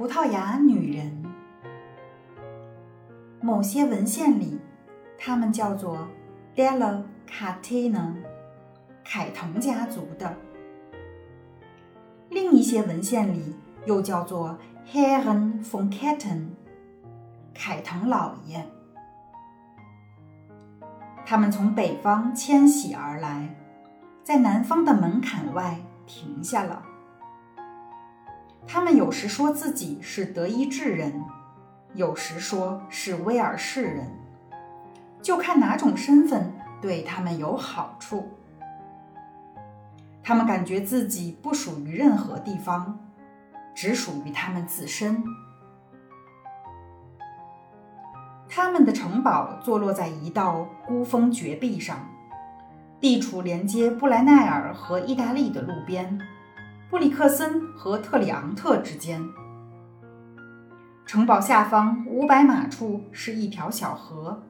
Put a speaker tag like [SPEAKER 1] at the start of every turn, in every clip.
[SPEAKER 1] 葡萄牙女人。某些文献里，他们叫做 Della Catena，凯腾家族的；另一些文献里又叫做 Herren von Ketten，凯腾老爷。他们从北方迁徙而来，在南方的门槛外停下了。他们有时说自己是德意志人。有时说是威尔士人，就看哪种身份对他们有好处。他们感觉自己不属于任何地方，只属于他们自身。他们的城堡坐落在一道孤峰绝壁上，地处连接布莱奈尔和意大利的路边，布里克森和特里昂特之间。城堡下方五百码处是一条小河，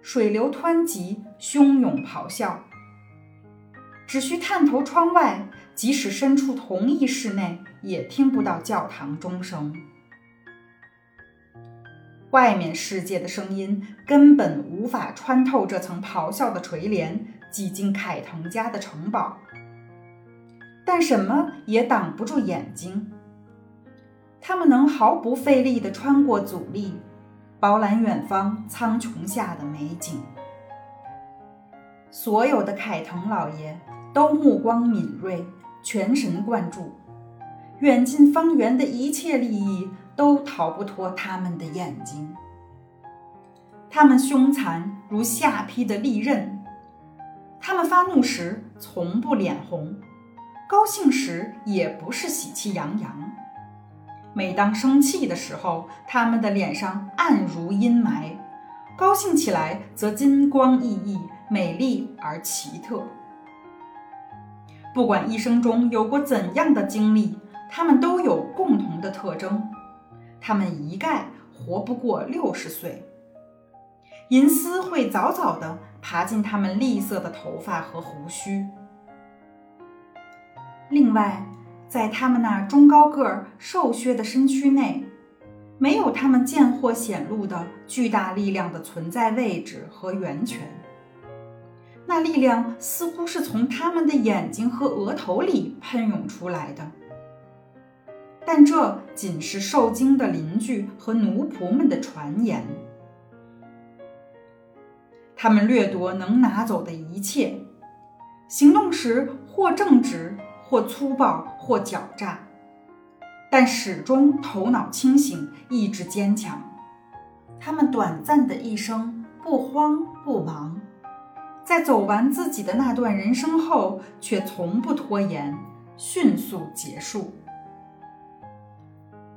[SPEAKER 1] 水流湍急，汹涌咆哮。只需探头窗外，即使身处同一室内，也听不到教堂钟声。外面世界的声音根本无法穿透这层咆哮的垂帘，挤进凯腾家的城堡。但什么也挡不住眼睛。他们能毫不费力地穿过阻力，饱览远方苍穹下的美景。所有的凯腾老爷都目光敏锐，全神贯注，远近方圆的一切利益都逃不脱他们的眼睛。他们凶残如下劈的利刃，他们发怒时从不脸红，高兴时也不是喜气洋洋。每当生气的时候，他们的脸上暗如阴霾；高兴起来则金光熠熠、美丽而奇特。不管一生中有过怎样的经历，他们都有共同的特征：他们一概活不过六十岁。银丝会早早地爬进他们栗色的头发和胡须。另外，在他们那中高个儿、瘦削的身躯内，没有他们见或显露的巨大力量的存在位置和源泉。那力量似乎是从他们的眼睛和额头里喷涌出来的，但这仅是受惊的邻居和奴仆们的传言。他们掠夺能拿走的一切，行动时或正直。或粗暴，或狡诈，但始终头脑清醒，意志坚强。他们短暂的一生不慌不忙，在走完自己的那段人生后，却从不拖延，迅速结束。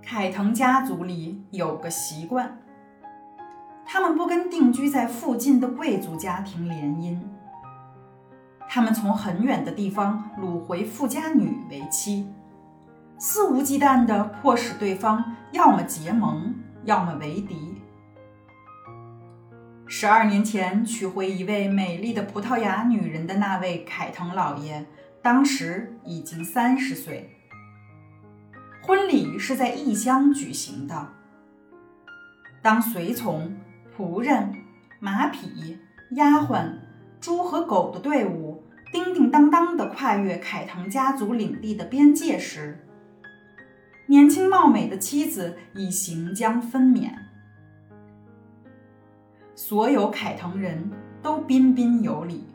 [SPEAKER 1] 凯腾家族里有个习惯，他们不跟定居在附近的贵族家庭联姻。他们从很远的地方掳回富家女为妻，肆无忌惮地迫使对方要么结盟，要么为敌。十二年前娶回一位美丽的葡萄牙女人的那位凯腾老爷，当时已经三十岁。婚礼是在异乡举行的。当随从、仆人、马匹、丫鬟、猪和狗的队伍。叮叮当当地跨越凯腾家族领地的边界时，年轻貌美的妻子已行将分娩。所有凯腾人都彬彬有礼，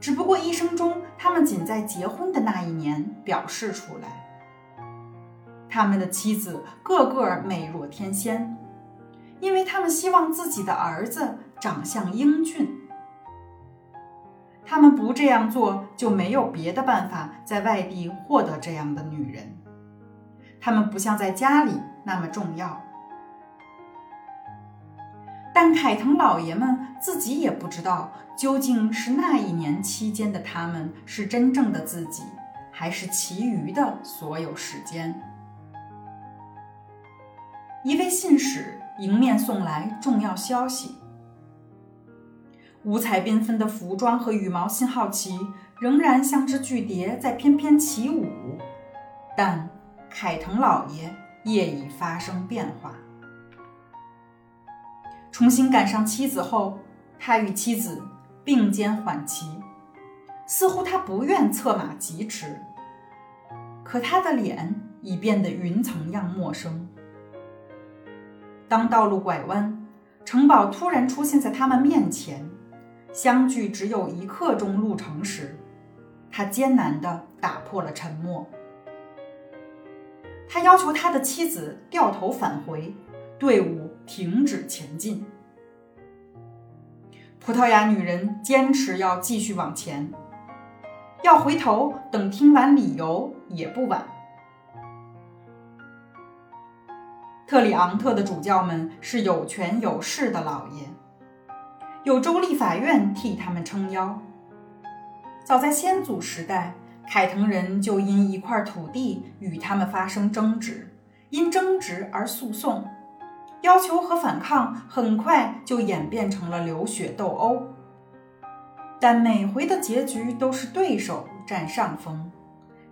[SPEAKER 1] 只不过一生中他们仅在结婚的那一年表示出来。他们的妻子个个美若天仙，因为他们希望自己的儿子长相英俊。他们不这样做，就没有别的办法在外地获得这样的女人。他们不像在家里那么重要。但凯腾老爷们自己也不知道，究竟是那一年期间的他们是真正的自己，还是其余的所有时间。一位信使迎面送来重要消息。五彩缤纷的服装和羽毛信号旗仍然像只巨蝶在翩翩起舞，但凯腾老爷业已发生变化。重新赶上妻子后，他与妻子并肩缓骑，似乎他不愿策马疾驰。可他的脸已变得云层样陌生。当道路拐弯，城堡突然出现在他们面前，相距只有一刻钟路程时，他艰难地打破了沉默。他要求他的妻子掉头返回，队伍停止前进。葡萄牙女人坚持要继续往前，要回头等听完理由也不晚。特里昂特的主教们是有权有势的老爷，有州立法院替他们撑腰。早在先祖时代。凯腾人就因一块土地与他们发生争执，因争执而诉讼，要求和反抗很快就演变成了流血斗殴。但每回的结局都是对手占上风，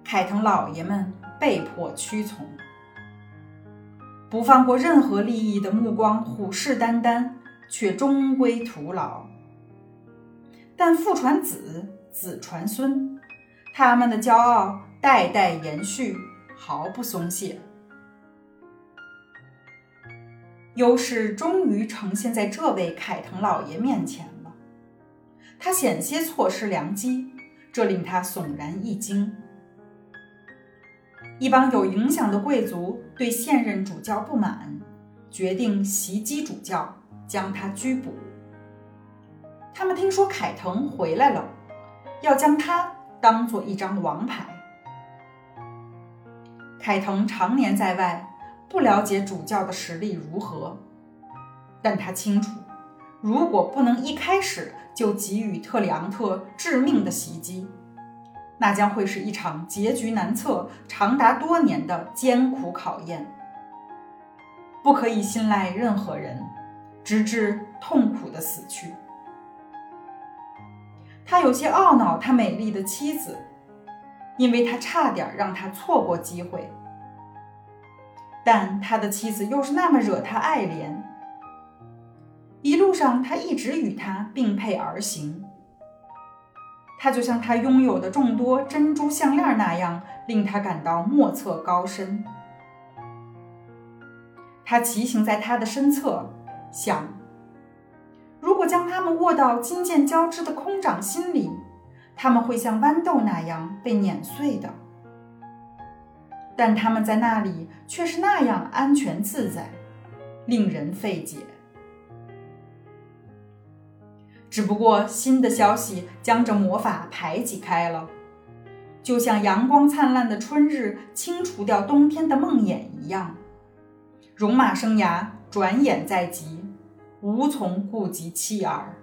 [SPEAKER 1] 凯腾老爷们被迫屈从，不放过任何利益的目光虎视眈眈，却终归徒劳。但父传子，子传孙。他们的骄傲代代延续，毫不松懈。优势终于呈现在这位凯腾老爷面前了。他险些错失良机，这令他悚然一惊。一帮有影响的贵族对现任主教不满，决定袭击主教，将他拘捕。他们听说凯腾回来了，要将他。当做一张王牌。凯腾常年在外，不了解主教的实力如何，但他清楚，如果不能一开始就给予特里昂特致命的袭击，那将会是一场结局难测、长达多年的艰苦考验。不可以信赖任何人，直至痛苦的死去。他有些懊恼，他美丽的妻子，因为他差点让他错过机会。但他的妻子又是那么惹他爱怜。一路上，他一直与他并辔而行。他就像他拥有的众多珍珠项链那样，令他感到莫测高深。他骑行在他的身侧，想。如果将它们握到金剑交织的空掌心里，它们会像豌豆那样被碾碎的。但它们在那里却是那样安全自在，令人费解。只不过新的消息将这魔法排挤开了，就像阳光灿烂的春日清除掉冬天的梦魇一样。戎马生涯转眼在即。无从顾及妻儿。